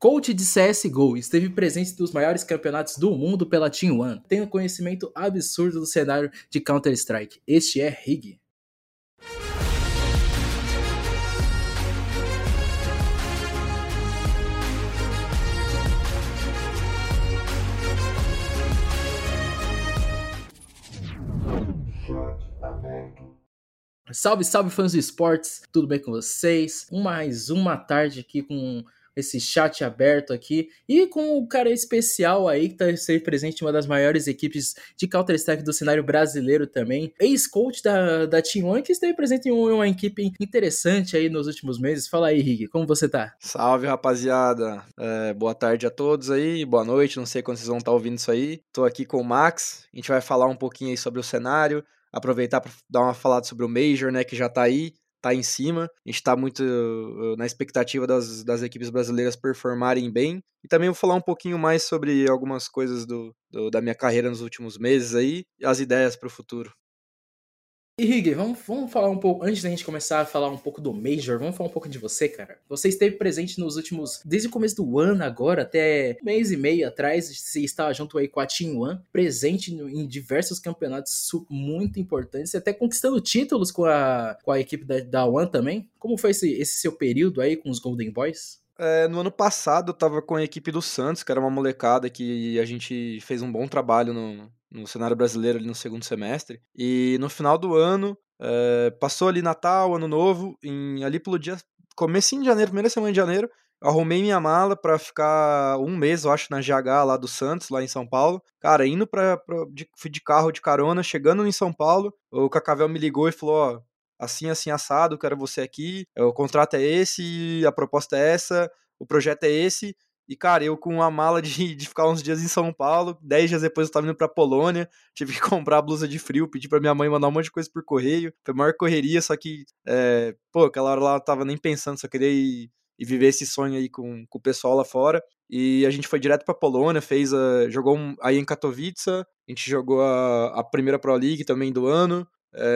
Coach de CSGO, esteve presente nos maiores campeonatos do mundo pela Team One. Tem um conhecimento absurdo do cenário de Counter-Strike. Este é Rig. Salve, salve fãs do esportes, tudo bem com vocês? Mais uma tarde aqui com esse chat aberto aqui e com o cara especial aí que tá sempre presente uma das maiores equipes de Counter-Strike do cenário brasileiro também, ex-coach da, da Team One que esteve presente em uma, uma, equipe interessante aí nos últimos meses. Fala aí, Rig, como você tá? Salve, rapaziada. É, boa tarde a todos aí, boa noite, não sei quando vocês vão estar tá ouvindo isso aí. Tô aqui com o Max, a gente vai falar um pouquinho aí sobre o cenário, aproveitar para dar uma falada sobre o Major, né, que já tá aí, tá em cima. A gente tá muito uh, na expectativa das, das equipes brasileiras performarem bem. E também vou falar um pouquinho mais sobre algumas coisas do, do da minha carreira nos últimos meses aí e as ideias para o futuro. E Rig, vamos, vamos falar um pouco, antes da gente começar a falar um pouco do Major, vamos falar um pouco de você, cara. Você esteve presente nos últimos, desde o começo do ano agora, até um mês e meio atrás, você estava junto aí com a Team One, presente em diversos campeonatos muito importantes, até conquistando títulos com a, com a equipe da, da One também. Como foi esse, esse seu período aí com os Golden Boys? É, no ano passado eu tava com a equipe do Santos, que era uma molecada que a gente fez um bom trabalho no, no cenário brasileiro ali no segundo semestre. E no final do ano, é, passou ali Natal, Ano Novo, em, ali pelo dia. Comecinho de janeiro, primeira semana de janeiro, arrumei minha mala para ficar um mês, eu acho, na GH lá do Santos, lá em São Paulo. Cara, indo pra. pra de, fui de carro de carona, chegando em São Paulo, o Cacavel me ligou e falou: ó. Assim, assim, assado, quero você aqui. O contrato é esse, a proposta é essa, o projeto é esse. E, cara, eu com uma mala de, de ficar uns dias em São Paulo, dez dias depois eu tava indo pra Polônia, tive que comprar blusa de frio, pedi pra minha mãe mandar um monte de coisa por correio. Foi a maior correria, só que, é, pô, aquela hora lá eu tava nem pensando, só queria ir, ir viver esse sonho aí com, com o pessoal lá fora. E a gente foi direto pra Polônia, fez a, jogou um, aí em Katowice, a gente jogou a, a primeira Pro League também do ano,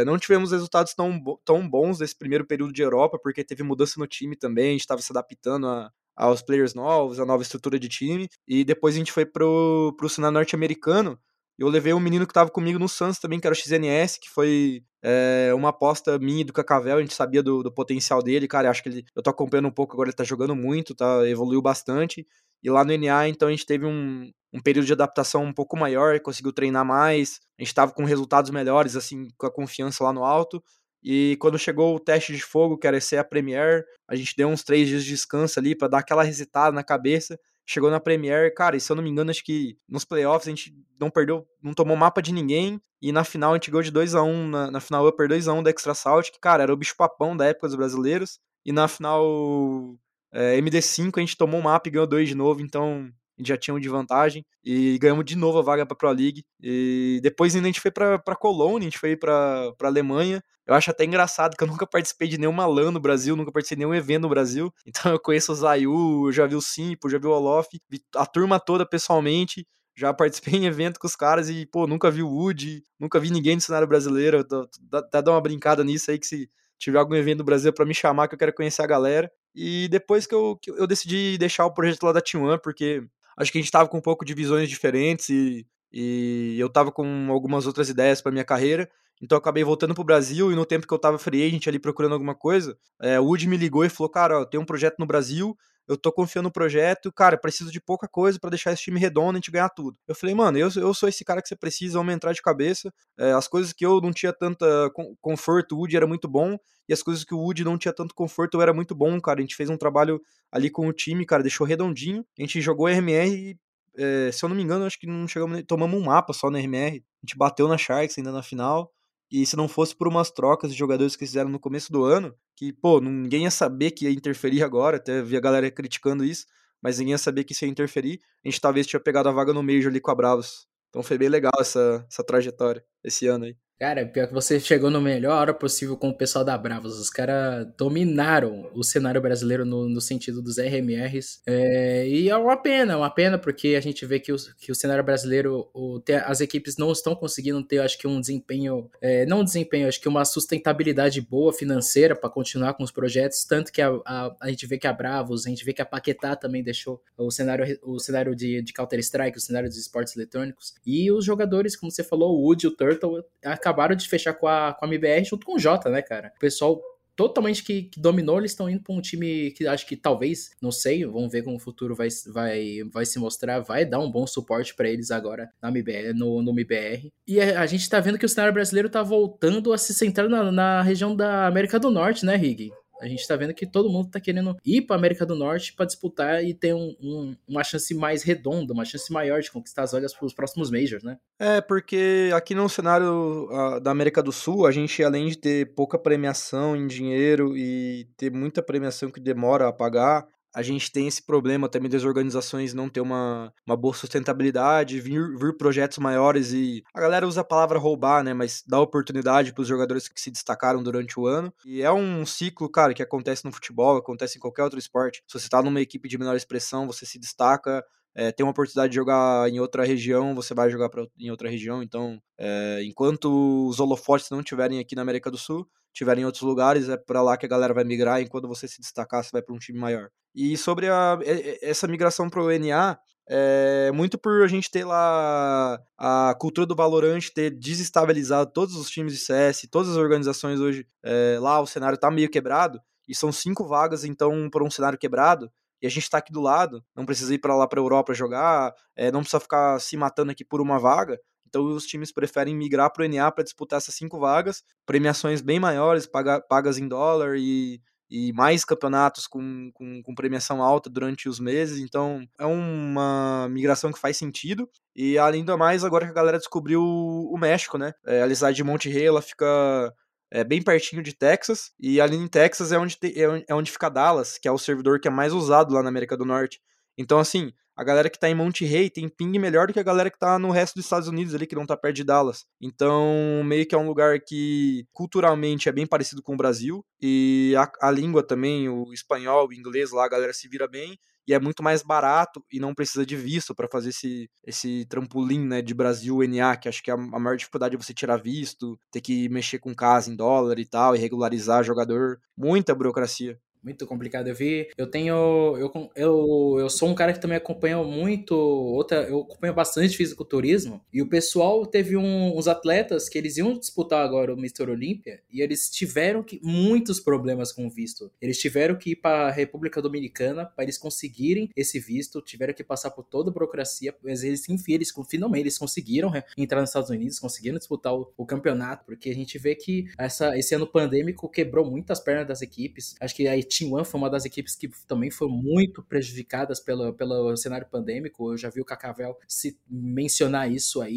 não tivemos resultados tão, tão bons nesse primeiro período de Europa, porque teve mudança no time também, a gente estava se adaptando a, aos players novos, a nova estrutura de time. E depois a gente foi pro, pro cenário norte-americano. Eu levei um menino que estava comigo no Suns também, que era o XNS, que foi é, uma aposta minha e do Cacavel, a gente sabia do, do potencial dele, cara, acho que ele, eu tô acompanhando um pouco, agora ele tá jogando muito, tá, evoluiu bastante, e lá no NA, então, a gente teve um, um período de adaptação um pouco maior, conseguiu treinar mais, a gente tava com resultados melhores, assim, com a confiança lá no alto, e quando chegou o teste de fogo, que era ser a Premiere, a gente deu uns três dias de descanso ali para dar aquela resetada na cabeça. Chegou na Premiere, cara, e se eu não me engano, acho que nos playoffs a gente não perdeu, não tomou mapa de ninguém. E na final a gente ganhou de 2x1, um, na, na final upper 2x1 da Extra Salt, que, cara, era o bicho papão da época dos brasileiros. E na final é, MD5 a gente tomou um mapa e ganhou dois de novo, então já tinham de vantagem e ganhamos de novo a vaga para Pro League. E depois ainda a gente foi para Colônia, a gente foi para Alemanha. Eu acho até engraçado que eu nunca participei de nenhuma LAN no Brasil, nunca participei de nenhum evento no Brasil. Então eu conheço o Zayu, já vi o Simpo, já vi o Olof, vi a turma toda pessoalmente. Já participei em evento com os caras e, pô, nunca vi o Wood, nunca vi ninguém no cenário brasileiro. Até dar uma brincada nisso aí que se tiver algum evento no Brasil para me chamar, que eu quero conhecer a galera. E depois que eu, que eu decidi deixar o projeto lá da Team One, porque acho que a gente estava com um pouco de visões diferentes e, e eu estava com algumas outras ideias para minha carreira. Então eu acabei voltando pro Brasil e no tempo que eu tava free agent ali procurando alguma coisa, é, o Woody me ligou e falou: Cara, ó, tem um projeto no Brasil, eu tô confiando no projeto, cara, preciso de pouca coisa para deixar esse time redondo e a gente ganhar tudo. Eu falei, mano, eu, eu sou esse cara que você precisa, vamos entrar de cabeça. É, as coisas que eu não tinha tanta conforto, o Woody era muito bom, e as coisas que o Woody não tinha tanto conforto, eu era muito bom, cara. A gente fez um trabalho ali com o time, cara, deixou redondinho. A gente jogou RMR é, se eu não me engano, acho que não chegamos, tomamos um mapa só no RMR. A gente bateu na Sharks ainda na final. E se não fosse por umas trocas de jogadores que fizeram no começo do ano, que, pô, ninguém ia saber que ia interferir agora, até vi a galera criticando isso, mas ninguém ia saber que isso ia interferir, a gente talvez tinha pegado a vaga no Major ali com a Bravos. Então foi bem legal essa, essa trajetória esse ano aí. Cara, pior que você chegou no melhor hora possível com o pessoal da Bravos. Os caras dominaram o cenário brasileiro no, no sentido dos RMRs. É, e é uma pena, é uma pena, porque a gente vê que o, que o cenário brasileiro, o, as equipes não estão conseguindo ter, acho que, um desempenho. É, não um desempenho, acho que uma sustentabilidade boa financeira para continuar com os projetos. Tanto que a, a, a, gente vê que a Bravos, a gente vê que a Paquetá também deixou o cenário, o cenário de, de Counter-Strike, o cenário dos esportes eletrônicos. E os jogadores, como você falou, o Wood e o Turtle, acabaram de fechar com a, com a MBR junto com o Jota, né, cara? O pessoal totalmente que, que dominou, eles estão indo para um time que acho que talvez, não sei, vamos ver como o futuro vai, vai, vai se mostrar, vai dar um bom suporte para eles agora na MBR, no, no MBR. E a, a, gente tá vendo que o cenário brasileiro tá voltando a se centrar na, na região da América do Norte, né, Rig? A gente tá vendo que todo mundo tá querendo ir pra América do Norte para disputar e ter um, um, uma chance mais redonda, uma chance maior de conquistar as olhas pros próximos Majors, né? É, porque aqui no cenário uh, da América do Sul, a gente, além de ter pouca premiação em dinheiro e ter muita premiação que demora a pagar, a gente tem esse problema também das organizações não ter uma, uma boa sustentabilidade, vir, vir projetos maiores e a galera usa a palavra roubar, né? Mas dá oportunidade para os jogadores que se destacaram durante o ano. E é um ciclo, cara, que acontece no futebol, acontece em qualquer outro esporte. Se você está numa equipe de menor expressão, você se destaca, é, tem uma oportunidade de jogar em outra região, você vai jogar pra, em outra região. Então, é, enquanto os holofotes não estiverem aqui na América do Sul, tiverem em outros lugares, é para lá que a galera vai migrar. E quando você se destacar, você vai para um time maior. E sobre a, essa migração para o NA, é muito por a gente ter lá a cultura do Valorant ter desestabilizado todos os times de CS, todas as organizações hoje. É, lá o cenário tá meio quebrado, e são cinco vagas, então, por um cenário quebrado, e a gente tá aqui do lado, não precisa ir para lá para Europa jogar, é, não precisa ficar se matando aqui por uma vaga. Então os times preferem migrar para o NA para disputar essas cinco vagas, premiações bem maiores, paga, pagas em dólar e e mais campeonatos com, com, com, premiação alta durante os meses, então é uma migração que faz sentido. E além do mais, agora que a galera descobriu o México, né? É, a cidade de Monte Rey, ela fica é, bem pertinho de Texas, e ali em Texas é onde, te, é, é onde fica Dallas, que é o servidor que é mais usado lá na América do Norte. Então, assim, a galera que tá em Monte Rey tem ping melhor do que a galera que tá no resto dos Estados Unidos ali, que não tá perto de Dallas. Então, meio que é um lugar que culturalmente é bem parecido com o Brasil. E a, a língua também, o espanhol, o inglês lá, a galera se vira bem. E é muito mais barato e não precisa de visto para fazer esse, esse trampolim né, de Brasil NA, que acho que é a, a maior dificuldade é você tirar visto, ter que mexer com casa em dólar e tal, e regularizar jogador. Muita burocracia muito complicado. Eu vi, eu tenho, eu, eu, eu sou um cara que também acompanha muito, outra, eu acompanho bastante fisiculturismo, e o pessoal teve um, uns atletas que eles iam disputar agora o Mr. Olímpia, e eles tiveram que, muitos problemas com o visto. Eles tiveram que ir para a República Dominicana para eles conseguirem esse visto, tiveram que passar por toda a burocracia, mas eles, enfim, eles finalmente eles conseguiram entrar nos Estados Unidos, conseguiram disputar o, o campeonato, porque a gente vê que essa, esse ano pandêmico quebrou muitas pernas das equipes. Acho que a Team One foi uma das equipes que também foram muito prejudicadas pelo, pelo cenário pandêmico. Eu já vi o Cacavel se mencionar isso aí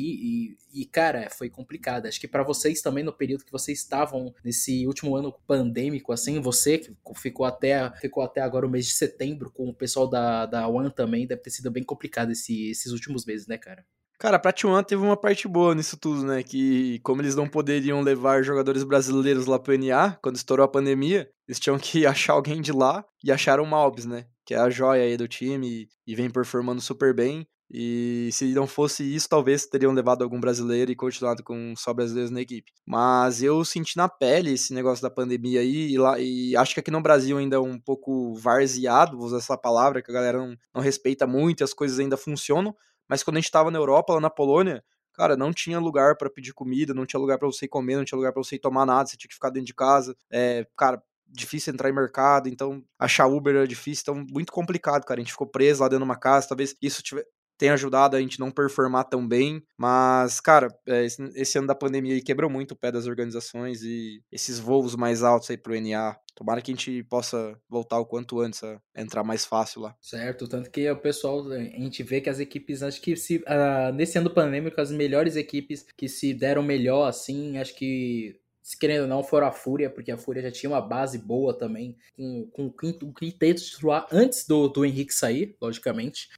e, e cara, foi complicado. Acho que para vocês também, no período que vocês estavam nesse último ano pandêmico, assim, você que ficou até, ficou até agora o mês de setembro com o pessoal da, da One também, deve ter sido bem complicado esse, esses últimos meses, né, cara? Cara, pra T1 teve uma parte boa nisso tudo, né? Que como eles não poderiam levar jogadores brasileiros lá pro NA, quando estourou a pandemia, eles tinham que achar alguém de lá e acharam o Malbs, né? Que é a joia aí do time e vem performando super bem. E se não fosse isso, talvez teriam levado algum brasileiro e continuado com só brasileiros na equipe. Mas eu senti na pele esse negócio da pandemia aí, e, lá, e acho que aqui no Brasil ainda é um pouco varzeado, vou usar essa palavra, que a galera não, não respeita muito e as coisas ainda funcionam. Mas quando a gente tava na Europa, lá na Polônia, cara, não tinha lugar para pedir comida, não tinha lugar para você comer, não tinha lugar para você tomar nada, você tinha que ficar dentro de casa. É, cara, difícil entrar em mercado, então achar Uber era difícil, então muito complicado, cara. A gente ficou preso lá dentro de uma casa, talvez isso tiver, tem ajudado a gente não performar tão bem. Mas, cara, é, esse ano da pandemia aí quebrou muito o pé das organizações e esses voos mais altos aí pro NA. Tomara que a gente possa voltar o quanto antes a entrar mais fácil lá. Certo, tanto que o pessoal, a gente vê que as equipes, acho que se, uh, nesse ano pandêmico, as melhores equipes que se deram melhor, assim, acho que querendo ou não, foram a Fúria, porque a Fúria já tinha uma base boa também, com, com um quinteto titular antes do, do Henrique sair, logicamente.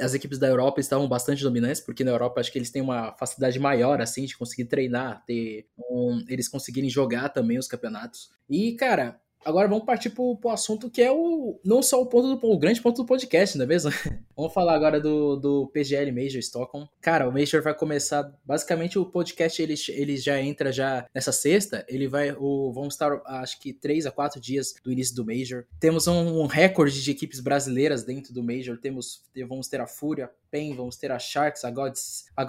As equipes da Europa estavam bastante dominantes, porque na Europa acho que eles têm uma facilidade maior, assim, de conseguir treinar, ter um, eles conseguirem jogar também os campeonatos. E, cara, Agora vamos partir pro, pro assunto que é o não só o ponto do o grande ponto do podcast, não é mesmo? vamos falar agora do, do PGL Major Stockholm. Cara, o Major vai começar basicamente o podcast ele, ele já entra já nessa sexta, ele vai o vamos estar acho que três a quatro dias do início do Major. Temos um, um recorde de equipes brasileiras dentro do Major. Temos vamos ter a Fúria, PEN, vamos ter a Sharks, a Gods, a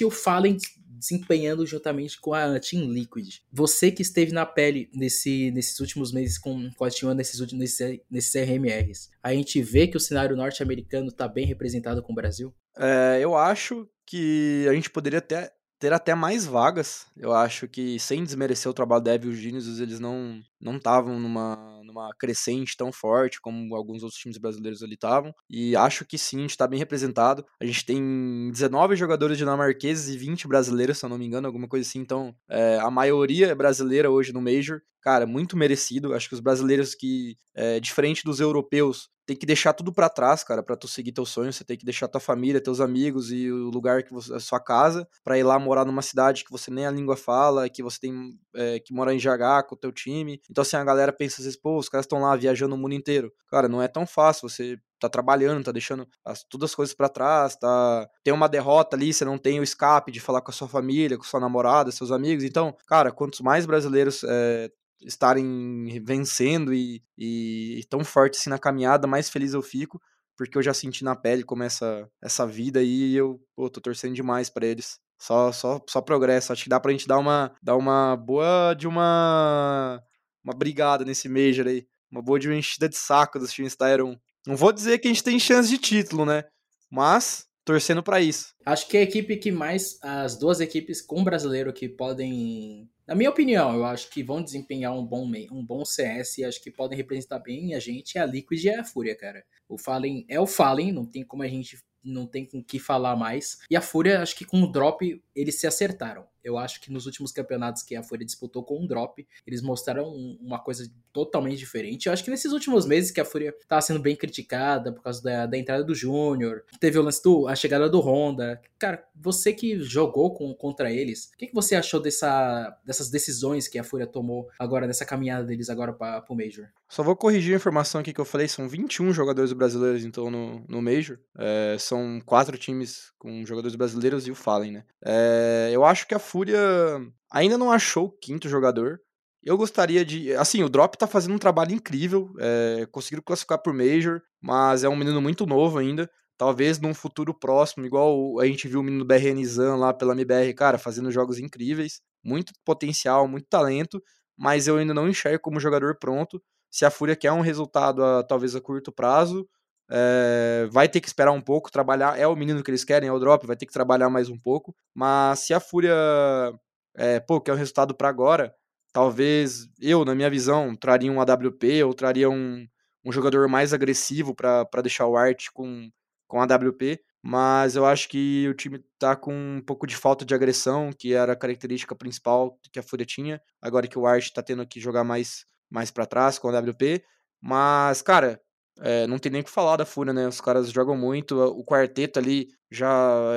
e o Fallen desempenhando juntamente com a Team Liquid. Você que esteve na pele nesse, nesses últimos meses com, com a Team nesses, últimos, nesses, nesses RMRs, a gente vê que o cenário norte-americano está bem representado com o Brasil? É, eu acho que a gente poderia até ter até mais vagas. Eu acho que, sem desmerecer o trabalho da Evil Genius, eles não não estavam numa, numa crescente tão forte como alguns outros times brasileiros ali estavam. E acho que sim, a gente está bem representado. A gente tem 19 jogadores dinamarqueses e 20 brasileiros, se eu não me engano, alguma coisa assim. Então, é, a maioria é brasileira hoje no Major. Cara, muito merecido. Acho que os brasileiros que, é, diferente dos europeus, tem que deixar tudo para trás, cara, para tu seguir teu sonho. Você tem que deixar tua família, teus amigos e o lugar que você, a sua casa, para ir lá morar numa cidade que você nem a língua fala, que você tem é, que morar em Jagá com o teu time. Então, assim, a galera pensa às vezes, pô, os caras estão lá viajando o mundo inteiro. Cara, não é tão fácil. Você tá trabalhando, tá deixando as, todas as coisas para trás, tá tem uma derrota ali, você não tem o escape de falar com a sua família, com sua namorada, seus amigos. Então, cara, quantos mais brasileiros é, estarem vencendo e, e, e tão forte assim na caminhada, mais feliz eu fico, porque eu já senti na pele como essa, essa vida aí e eu pô, tô torcendo demais para eles. Só, só, só progresso. Acho que dá pra gente dar uma, dar uma boa de uma, uma brigada nesse Major aí. Uma boa uma enchida de saco dos times da 1. Não vou dizer que a gente tem chance de título, né? Mas torcendo para isso. Acho que a equipe que mais. As duas equipes com brasileiro que podem na minha opinião, eu acho que vão desempenhar um bom, um bom CS e acho que podem representar bem a gente, é a Liquid e a Fúria, cara. O Fallen é o Fallen, não tem como a gente não tem com que falar mais. E a Fúria, acho que com o drop eles se acertaram. Eu acho que nos últimos campeonatos que a Fúria disputou com um drop, eles mostraram uma coisa totalmente diferente. Eu acho que nesses últimos meses que a Fúria estava sendo bem criticada por causa da, da entrada do Júnior, teve o lance do, a chegada do Honda. Cara, você que jogou com, contra eles, o que, que você achou dessa, dessas decisões que a Fúria tomou agora nessa caminhada deles agora para o Major? Só vou corrigir a informação aqui que eu falei, são 21 jogadores brasileiros então no, no Major. É, são quatro times com jogadores brasileiros e o Fallen, né? É, eu acho que a Fúria ainda não achou o quinto jogador. Eu gostaria de. Assim, o Drop tá fazendo um trabalho incrível. É, conseguiram classificar por Major, mas é um menino muito novo ainda. Talvez num futuro próximo, igual a gente viu o menino BRN Zan lá pela MBR, cara, fazendo jogos incríveis. Muito potencial, muito talento, mas eu ainda não enxergo como jogador pronto. Se a Fúria quer um resultado a, talvez a curto prazo, é, vai ter que esperar um pouco, trabalhar. É o menino que eles querem, é o drop, vai ter que trabalhar mais um pouco. Mas se a Fúria, é, pô, quer um resultado para agora, talvez eu, na minha visão, traria um AWP ou traria um, um jogador mais agressivo para deixar o Art com, com AWP. Mas eu acho que o time tá com um pouco de falta de agressão, que era a característica principal que a Fúria tinha. Agora que o Art tá tendo que jogar mais, mais para trás com a AWP. Mas, cara, é, não tem nem o que falar da Fúria, né? Os caras jogam muito. O quarteto ali já.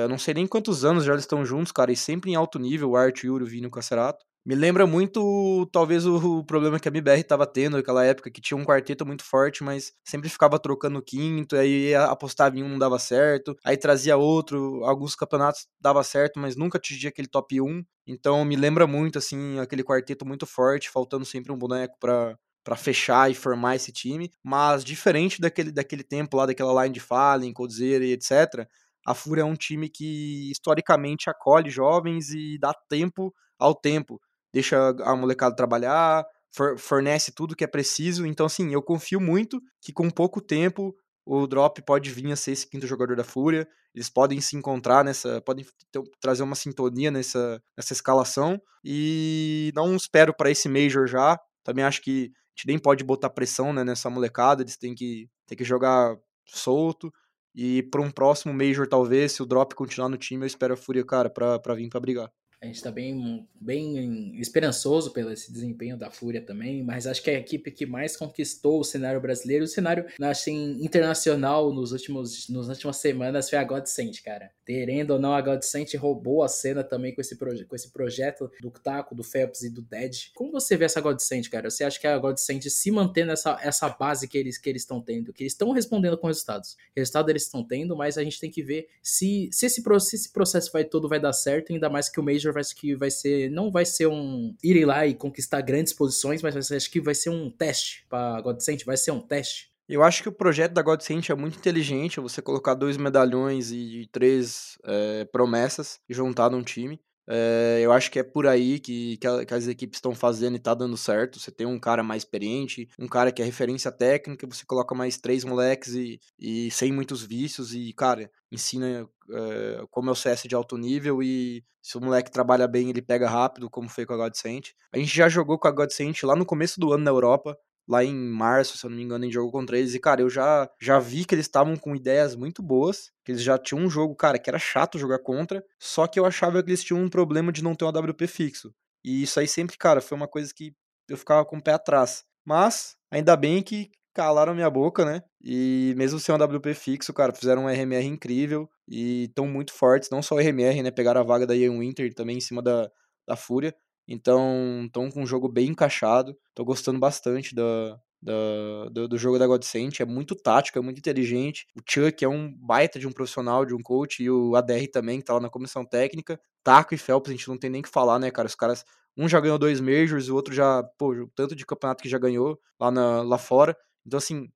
Eu não sei nem quantos anos já eles estão juntos, cara, e sempre em alto nível, o Art, Yuri, o Vini e o Cacerato. Me lembra muito, talvez, o, problema que a MBR tava tendo naquela época, que tinha um quarteto muito forte, mas sempre ficava trocando o quinto, aí apostava em um, não dava certo, aí trazia outro, alguns campeonatos dava certo, mas nunca atingia aquele top 1. Então me lembra muito, assim, aquele quarteto muito forte, faltando sempre um boneco para para fechar e formar esse time, mas diferente daquele, daquele tempo lá, daquela line de Fallen, Coldzera e etc., a Fúria é um time que historicamente acolhe jovens e dá tempo ao tempo, deixa a molecada trabalhar, for, fornece tudo que é preciso, então assim, eu confio muito que com pouco tempo o Drop pode vir a ser esse quinto jogador da Fúria, eles podem se encontrar nessa, podem ter, trazer uma sintonia nessa, nessa escalação, e não espero para esse Major já, também acho que a gente nem pode botar pressão né, nessa molecada, eles têm que, têm que jogar solto. E para um próximo Major, talvez, se o Drop continuar no time, eu espero a Fúria, cara, pra vir pra brigar. A gente tá bem, bem esperançoso pelo esse desempenho da Fúria também, mas acho que é a equipe que mais conquistou o cenário brasileiro, o cenário assim, internacional nos últimos, nas últimas semanas foi a Godsend, cara. Terendo ou não, a Godsend roubou a cena também com esse, com esse projeto do Taco, do Phelps e do Dead. Como você vê essa Godsend, cara? Você acha que a Godsend se mantendo essa, essa base que eles que eles estão tendo, que eles estão respondendo com resultados. Resultado eles estão tendo, mas a gente tem que ver se, se, esse, se esse processo vai todo vai dar certo, ainda mais que o Major vai, que vai ser, não vai ser um ir lá e conquistar grandes posições, mas acho que vai ser um teste para Godsend, vai ser um teste. Eu acho que o projeto da Godsend é muito inteligente, você colocar dois medalhões e três é, promessas e juntar num time. É, eu acho que é por aí que, que, a, que as equipes estão fazendo e tá dando certo. Você tem um cara mais experiente, um cara que é referência técnica, você coloca mais três moleques e, e sem muitos vícios e, cara, ensina é, como é o CS de alto nível e se o moleque trabalha bem, ele pega rápido, como foi com a Godsent. A gente já jogou com a Godsent lá no começo do ano na Europa lá em março, se eu não me engano, em jogo contra eles. E, cara, eu já, já vi que eles estavam com ideias muito boas, que eles já tinham um jogo, cara, que era chato jogar contra, só que eu achava que eles tinham um problema de não ter um AWP fixo. E isso aí sempre, cara, foi uma coisa que eu ficava com o pé atrás. Mas, ainda bem que calaram minha boca, né? E mesmo sem um WP fixo, cara, fizeram um RMR incrível e estão muito fortes, não só o RMR, né? Pegaram a vaga da Ian Winter também em cima da, da Fúria. Então, estão com um jogo bem encaixado. Tô gostando bastante da, da, do, do, jogo da Godsent. É muito tático, é muito inteligente. O Chuck é um baita de um profissional, de um coach, e o ADR também, que tá lá na comissão técnica. Taco e Phelps, a gente não tem nem que falar, né, cara? Os caras. Um já ganhou dois Majors, o outro já, pô, tanto de campeonato que já ganhou lá, na, lá fora. Então, assim,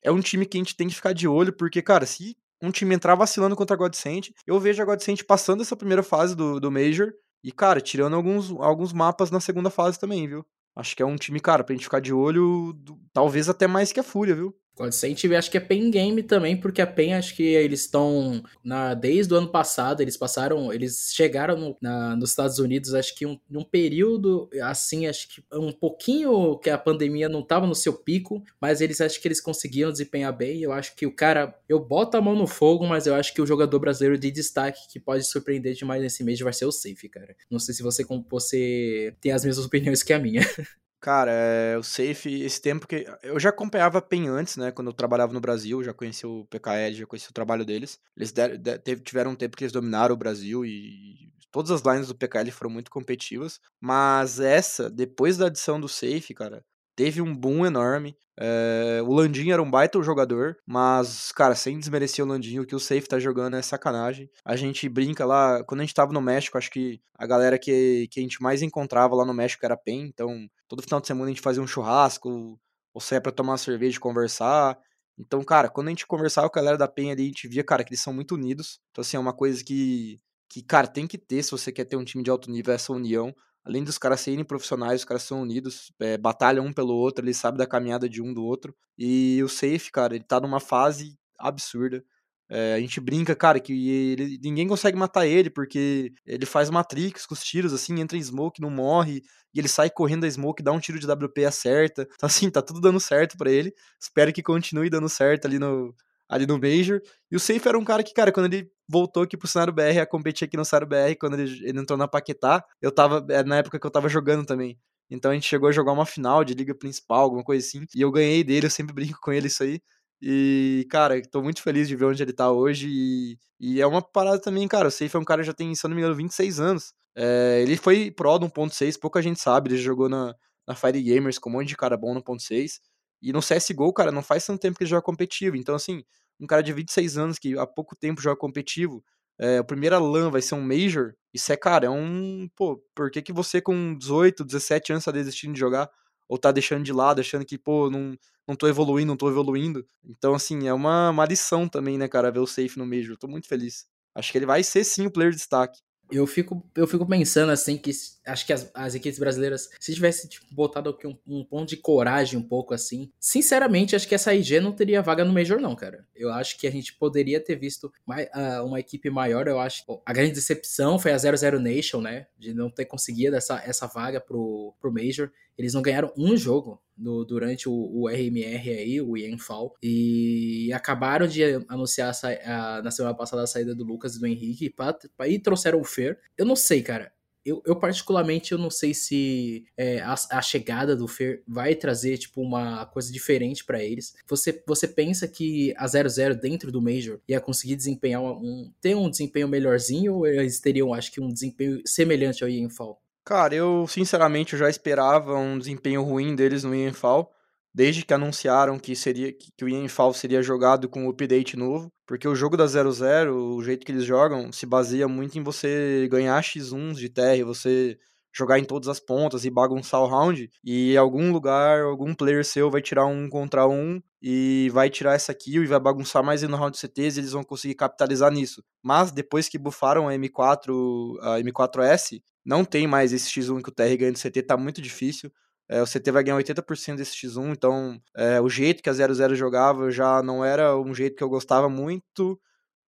é um time que a gente tem que ficar de olho, porque, cara, se um time entrar vacilando contra a Godsent, eu vejo a Godsent passando essa primeira fase do, do Major e, cara, tirando alguns, alguns mapas na segunda fase também, viu? Acho que é um time, cara, pra gente ficar de olho, talvez até mais que a Fúria, viu? Godsend acho que é Pen Game também, porque a Pen acho que eles estão na desde o ano passado, eles passaram, eles chegaram no, na, nos Estados Unidos, acho que um, um período assim, acho que um pouquinho que a pandemia não estava no seu pico, mas eles acho que eles conseguiram desempenhar bem. Eu acho que o cara, eu boto a mão no fogo, mas eu acho que o jogador brasileiro de destaque que pode surpreender demais nesse mês vai ser o Safe, cara. Não sei se você você tem as mesmas opiniões que a minha. Cara, é, o Safe, esse tempo que. Eu já acompanhava a PEN antes, né? Quando eu trabalhava no Brasil, já conheci o PKL, já conheci o trabalho deles. Eles der, der, tiveram um tempo que eles dominaram o Brasil e todas as lines do PKL foram muito competitivas. Mas essa, depois da adição do Safe, cara, teve um boom enorme. É, o Landinho era um baita jogador, mas, cara, sem desmerecer o Landinho, o que o Safe tá jogando é sacanagem. A gente brinca lá, quando a gente tava no México, acho que a galera que, que a gente mais encontrava lá no México era PEN, então todo final de semana a gente fazia um churrasco, ou saia pra tomar uma cerveja e conversar. Então, cara, quando a gente conversava com a galera da PEN ali, a gente via, cara, que eles são muito unidos. Então, assim, é uma coisa que, que, cara, tem que ter se você quer ter um time de alto nível, essa união além dos caras serem profissionais, os caras são unidos, é, batalham um pelo outro, eles sabem da caminhada de um do outro. E o Safe, cara, ele tá numa fase absurda. É, a gente brinca, cara, que ele, ninguém consegue matar ele, porque ele faz matrix com os tiros, assim, entra em smoke, não morre, e ele sai correndo da smoke, dá um tiro de WP, acerta. Então, assim, tá tudo dando certo para ele. Espero que continue dando certo ali no, ali no Major. E o Safe era um cara que, cara, quando ele voltou aqui pro cenário BR, a competir aqui no cenário BR, quando ele, ele entrou na Paquetá, eu tava, é na época que eu tava jogando também. Então a gente chegou a jogar uma final de liga principal, alguma coisa assim, e eu ganhei dele, eu sempre brinco com ele isso aí. E, cara, tô muito feliz de ver onde ele tá hoje. E, e é uma parada também, cara. O Safe é um cara que já tem, se eu não me engano, 26 anos. É, ele foi pro do 1.6, pouca gente sabe. Ele jogou na, na Fire Gamers com um monte de cara bom no 1.6. E no CSGO, cara, não faz tanto tempo que ele joga competitivo. Então, assim, um cara de 26 anos que há pouco tempo joga competitivo, é, a primeira LAN vai ser um Major, isso é, cara, é um. Pô, por que, que você com 18, 17 anos tá desistindo de jogar? Ou tá deixando de lado, achando que, pô, não, não tô evoluindo, não tô evoluindo. Então, assim, é uma, uma lição também, né, cara, ver o Safe no Major. tô muito feliz. Acho que ele vai ser sim o player de destaque. Eu fico, eu fico pensando assim que acho que as, as equipes brasileiras, se tivesse tipo, botado aqui um, um, ponto de coragem um pouco assim, sinceramente, acho que essa IG não teria vaga no Major, não, cara. Eu acho que a gente poderia ter visto mais, uh, uma equipe maior. Eu acho a grande decepção foi a 00 Nation, né? De não ter conseguido essa, essa vaga pro, pro Major. Eles não ganharam um jogo no, durante o, o, RMR aí, o Yenfall, e acabaram de anunciar a, a, na semana passada a saída do Lucas e do Henrique pra, pra, e trouxeram o Fer. Eu não sei, cara. Eu, eu particularmente, eu não sei se é, a, a, chegada do Fer vai trazer, tipo, uma coisa diferente para eles. Você, você pensa que a 00 dentro do Major ia conseguir desempenhar um, um, ter um desempenho melhorzinho ou eles teriam, acho que, um desempenho semelhante ao Ian Fall? Cara, eu, sinceramente, eu já esperava um desempenho ruim deles no Ian Fall desde que anunciaram que seria que o Ian Fall seria jogado com um update novo, porque o jogo da 00, o jeito que eles jogam, se baseia muito em você ganhar X1 de terra, você jogar em todas as pontas e bagunçar o round, e algum lugar, algum player seu vai tirar um contra um e vai tirar essa kill e vai bagunçar mais no round de CTs e eles vão conseguir capitalizar nisso. Mas depois que bufaram a M4, a M4S, não tem mais esse X1 que o TR ganha de CT, tá muito difícil. É, o CT vai ganhar 80% desse X1, então é, o jeito que a 00 jogava já não era um jeito que eu gostava muito,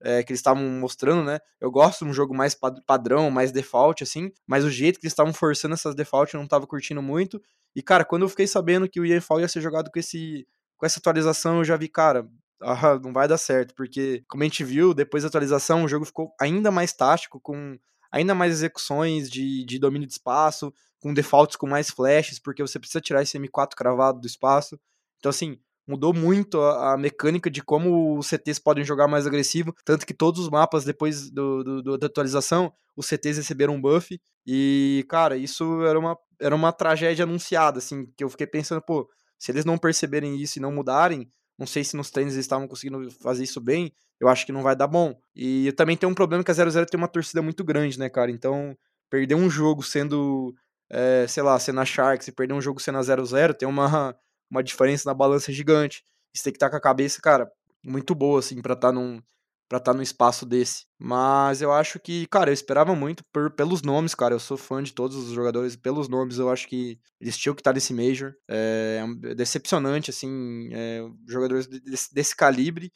é, que eles estavam mostrando, né? Eu gosto de um jogo mais padrão, mais default, assim, mas o jeito que eles estavam forçando essas default eu não tava curtindo muito. E, cara, quando eu fiquei sabendo que o EFL ia ser jogado com, esse, com essa atualização, eu já vi, cara, ah, não vai dar certo, porque, como a gente viu, depois da atualização, o jogo ficou ainda mais tático, com ainda mais execuções de, de domínio de espaço, com defaults com mais flashes, porque você precisa tirar esse M4 cravado do espaço. Então, assim, mudou muito a, a, mecânica de como os CTs podem jogar mais agressivo, tanto que todos os mapas, depois do, do, do, da atualização, os CTs receberam um buff, e, cara, isso era uma, era uma tragédia anunciada, assim, que eu fiquei pensando, pô, se eles não perceberem isso e não mudarem, não sei se nos treinos eles estavam conseguindo fazer isso bem, eu acho que não vai dar bom. E também tem um problema que a 00 tem uma torcida muito grande, né, cara, então perder um jogo sendo é, sei lá, sendo a Sharks e perder um jogo sendo a 0-0, tem uma, uma diferença na balança gigante. Você tem que estar tá com a cabeça, cara, muito boa, assim, pra estar tá num, pra estar tá num espaço desse. Mas eu acho que, cara, eu esperava muito por, pelos nomes, cara. Eu sou fã de todos os jogadores. Pelos nomes, eu acho que eles tinham que estar nesse Major. É, é decepcionante, assim, é, jogadores desse, desse calibre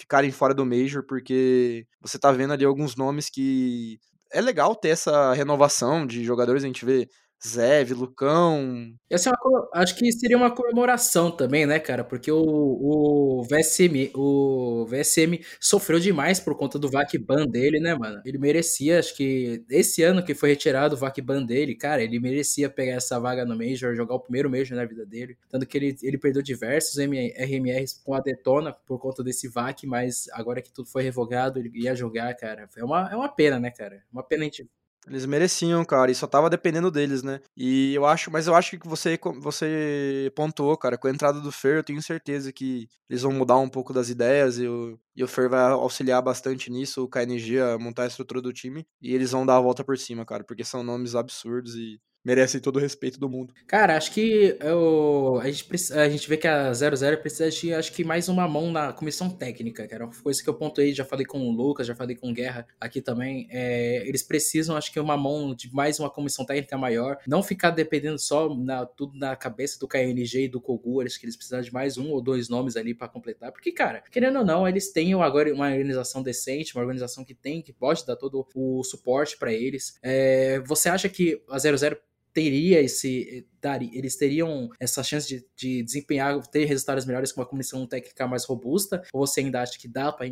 ficarem fora do Major, porque você tá vendo ali alguns nomes que é legal ter essa renovação de jogadores. A gente vê Zev, Lucão. Essa é uma, acho que seria uma comemoração também, né, cara? Porque o, o VSM, o VSM sofreu demais por conta do VAC ban dele, né, mano? Ele merecia, acho que esse ano que foi retirado o VAC ban dele, cara, ele merecia pegar essa vaga no Major, jogar o primeiro Major na vida dele. Tanto que ele, ele perdeu diversos RMRs com a Detona por conta desse VAC, mas agora que tudo foi revogado, ele ia jogar, cara. É uma, é uma pena, né, cara? Uma pena a gente eles mereciam, cara, e só tava dependendo deles, né? E eu acho, mas eu acho que você, você pontuou, cara, com a entrada do Fer, eu tenho certeza que eles vão mudar um pouco das ideias e o, e o Fer vai auxiliar bastante nisso, o KNG a montar a estrutura do time, e eles vão dar a volta por cima, cara, porque são nomes absurdos e merecem todo o respeito do mundo. Cara, acho que eu, a, gente, a gente vê que a 00 precisa de, acho que mais uma mão na comissão técnica, cara. Uma coisa que eu pontuei, já falei com o Lucas, já falei com o Guerra aqui também. É, eles precisam, acho que uma mão de mais uma comissão técnica maior. Não ficar dependendo só na, tudo na cabeça do KNG e do Kogu. Acho que eles precisam de mais um ou dois nomes ali para completar. Porque, cara, querendo ou não, eles têm agora uma organização decente, uma organização que tem, que pode dar todo o suporte para eles. É, você acha que a 00 teria esse. Daria, eles teriam essa chance de, de, desempenhar, ter resultados melhores com uma comissão técnica mais robusta? Ou você ainda acha que dá para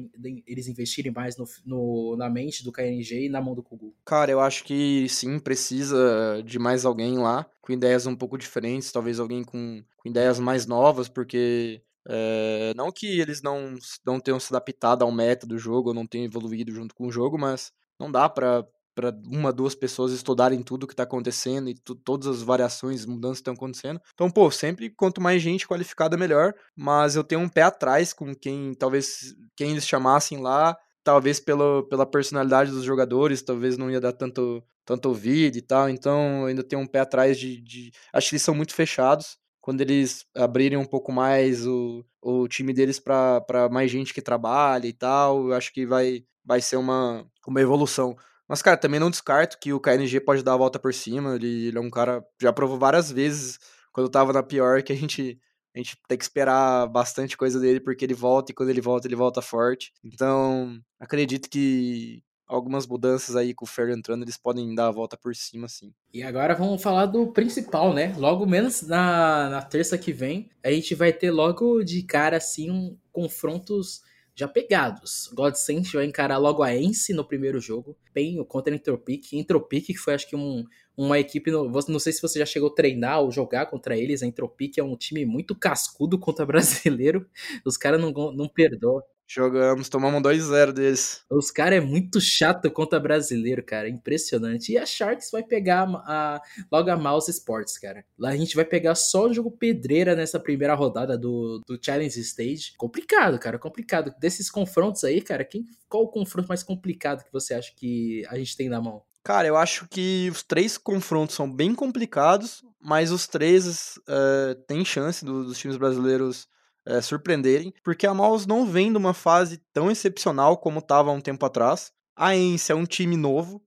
eles investirem mais no, no, na mente do KNG e na mão do Kugu? Cara, eu acho que sim, precisa de mais alguém lá, com ideias um pouco diferentes, talvez alguém com, com ideias mais novas, porque é, não que eles não, não tenham se adaptado ao método do jogo, ou não tenham evoluído junto com o jogo, mas não dá para para uma, duas pessoas estudarem tudo que está acontecendo e todas as variações, mudanças que estão acontecendo. Então, pô, sempre quanto mais gente qualificada, melhor. Mas eu tenho um pé atrás com quem, talvez, quem eles chamassem lá, talvez pela, pela personalidade dos jogadores, talvez não ia dar tanto, tanto ouvido e tal. Então, ainda tenho um pé atrás de, de. Acho que eles são muito fechados. Quando eles abrirem um pouco mais o, o time deles para mais gente que trabalha e tal, eu acho que vai, vai ser uma, uma evolução. Mas, cara, também não descarto que o KNG pode dar a volta por cima. Ele, ele é um cara. Já provou várias vezes, quando tava na pior, que a gente, a gente tem que esperar bastante coisa dele, porque ele volta e quando ele volta, ele volta forte. Então, acredito que algumas mudanças aí com o Fer entrando, eles podem dar a volta por cima, sim. E agora vamos falar do principal, né? Logo menos na, na terça que vem, a gente vai ter logo de cara, assim, um, confrontos já pegados. Godsend vai encarar logo a Ence no primeiro jogo, bem contra a Entropic. Entropic, que foi acho que um, uma equipe, não sei se você já chegou a treinar ou jogar contra eles, a Entropic é um time muito cascudo contra brasileiro, os caras não, não perdoam. Jogamos, tomamos 2-0 deles. Os caras é muito chato contra brasileiro, cara. Impressionante. E a Sharks vai pegar a, logo a Mouse Sports, cara. Lá a gente vai pegar só o jogo pedreira nessa primeira rodada do, do Challenge Stage. Complicado, cara. Complicado. Desses confrontos aí, cara, quem, qual o confronto mais complicado que você acha que a gente tem na mão? Cara, eu acho que os três confrontos são bem complicados, mas os três uh, têm chance do, dos times brasileiros é, surpreenderem, porque a Maus não vem de uma fase tão excepcional como estava um tempo atrás. A Ence é um time novo,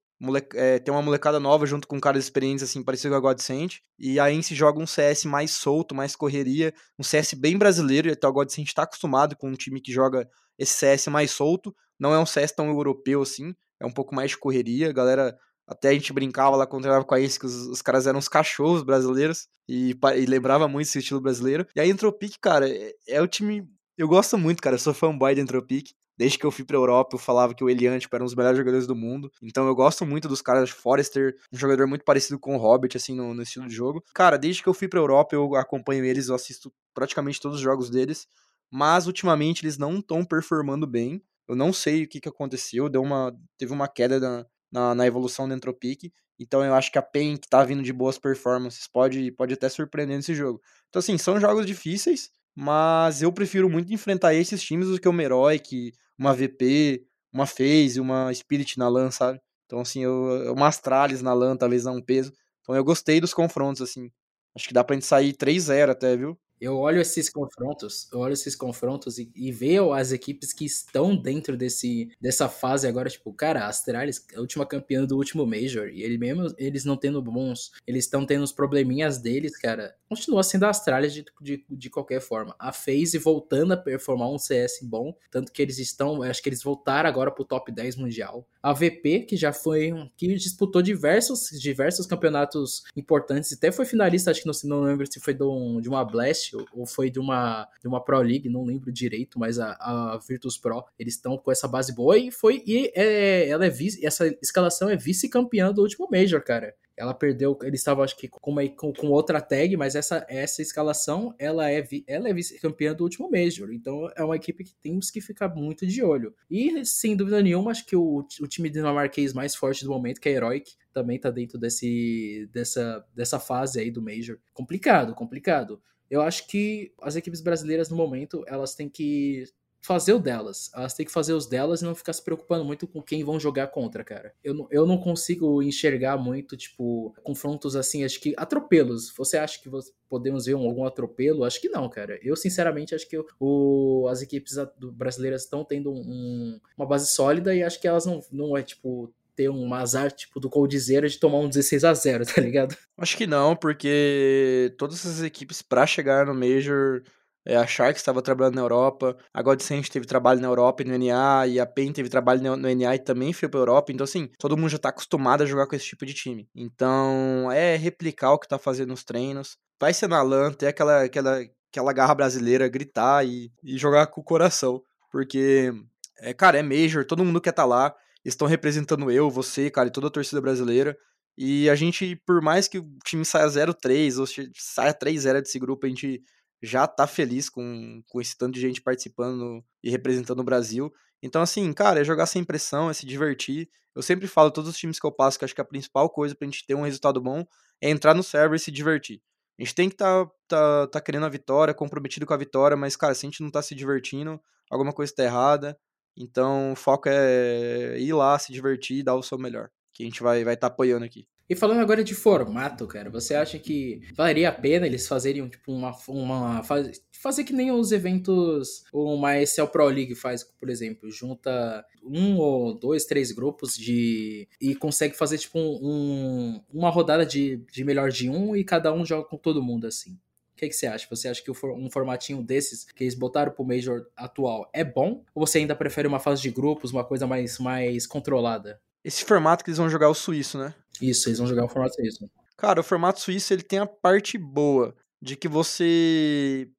é, tem uma molecada nova junto com caras experientes, assim, parecido com a Godsend. E a Ence joga um CS mais solto, mais correria, um CS bem brasileiro, e até o Godsend está acostumado com um time que joga esse CS mais solto. Não é um CS tão europeu assim, é um pouco mais de correria. A galera até a gente brincava lá quando treinava com a Ace que os, os, caras eram os cachorros brasileiros e, e, lembrava muito esse estilo brasileiro. E a Entropic, cara, é, é, o time. Eu gosto muito, cara. Eu sou fanboy da Entropic. Desde que eu fui pra Europa, eu falava que o Elian tipo, era um dos melhores jogadores do mundo. Então eu gosto muito dos caras. Forrester, um jogador muito parecido com o Hobbit, assim, no, no estilo de jogo. Cara, desde que eu fui pra Europa, eu acompanho eles, eu assisto praticamente todos os jogos deles. Mas ultimamente eles não estão performando bem. Eu não sei o que, que aconteceu. Deu uma, teve uma queda na, na, na evolução do Entropic. Então eu acho que a PEN, que tá vindo de boas performances, pode, pode até surpreender nesse jogo. Então, assim, são jogos difíceis, mas eu prefiro muito enfrentar esses times do que uma Heroic, uma VP, uma FaZe, uma Spirit na LAN, sabe? Então, assim, eu, uma Astralis na LAN talvez dá um peso. Então eu gostei dos confrontos, assim. Acho que dá pra gente sair 3-0 até, viu? Eu olho esses confrontos, eu olho esses confrontos e, e vejo as equipes que estão dentro desse, dessa fase agora, tipo, cara, a Astralis, a última campeã do último Major, e ele mesmo, eles não tendo bons, eles estão tendo os probleminhas deles, cara, continua sendo a Astralis de, de, de qualquer forma. A FaZe voltando a performar um CS bom, tanto que eles estão, acho que eles voltaram agora pro top 10 mundial. A VP, que já foi, que disputou diversos, diversos campeonatos importantes, até foi finalista, acho que não, não lembro se foi um, de uma Blast, ou foi de uma, de uma Pro League, não lembro direito, mas a, a Virtus Pro, eles estão com essa base boa e foi e é, ela é vice, essa escalação é vice-campeã do último Major, cara. Ela perdeu, ele estava acho que com, uma, com, com, outra tag, mas essa, essa escalação ela é, ela é vice-campeã do último Major. Então é uma equipe que temos que ficar muito de olho. E sem dúvida nenhuma, acho que o, o time dinamarquês mais forte do momento, que é a Heroic, também tá dentro desse, dessa, dessa fase aí do Major. Complicado, complicado. Eu acho que as equipes brasileiras no momento elas têm que fazer o delas. Elas têm que fazer os delas e não ficar se preocupando muito com quem vão jogar contra, cara. Eu não, eu não consigo enxergar muito, tipo, confrontos assim, acho que atropelos. Você acha que podemos ver algum atropelo? Acho que não, cara. Eu, sinceramente, acho que o, as equipes brasileiras estão tendo um, uma base sólida e acho que elas não, não é, tipo, ter um azar tipo do Coldzera de tomar um 16 a 0 tá ligado? Acho que não, porque todas essas equipes para chegar no Major é, a Sharks estava trabalhando na Europa, a Godsend teve trabalho na Europa e no NA, e a PEN teve trabalho no, NA e também foi pra Europa. Então, assim, todo mundo já tá acostumado a jogar com esse tipo de time. Então, é replicar o que tá fazendo nos treinos. Vai ser na LAN, ter aquela, aquela, aquela garra brasileira, gritar e, e jogar com o coração. Porque, é, cara, é Major, todo mundo quer estar tá lá estão representando eu, você, cara, e toda a torcida brasileira. E a gente, por mais que o time saia 0-3 ou saia 3-0 desse grupo, a gente já tá feliz com, com esse tanto de gente participando e representando o Brasil. Então, assim, cara, é jogar sem pressão, é se divertir. Eu sempre falo, todos os times que eu passo, que acho que a principal coisa pra gente ter um resultado bom é entrar no server e se divertir. A gente tem que tá, tá, tá querendo a vitória, comprometido com a vitória, mas, cara, se a gente não tá se divertindo, alguma coisa tá errada. Então, o foco é ir lá, se divertir e dar o seu melhor. Que a gente vai estar vai tá apoiando aqui. E falando agora de formato, cara, você acha que valeria a pena eles fazerem tipo uma, uma fazer que nem os eventos uma ESL Pro League faz, por exemplo, junta um ou dois, três grupos de e consegue fazer tipo um, uma rodada de, de melhor de um e cada um joga com todo mundo assim que, que você acha? Você acha que um formatinho desses que eles botaram pro Major atual é bom? Ou você ainda prefere uma fase de grupos, uma coisa mais, mais controlada? Esse formato que eles vão jogar o suíço, né? Isso, eles vão jogar o formato suíço. Cara, o formato suíço ele tem a parte boa de que você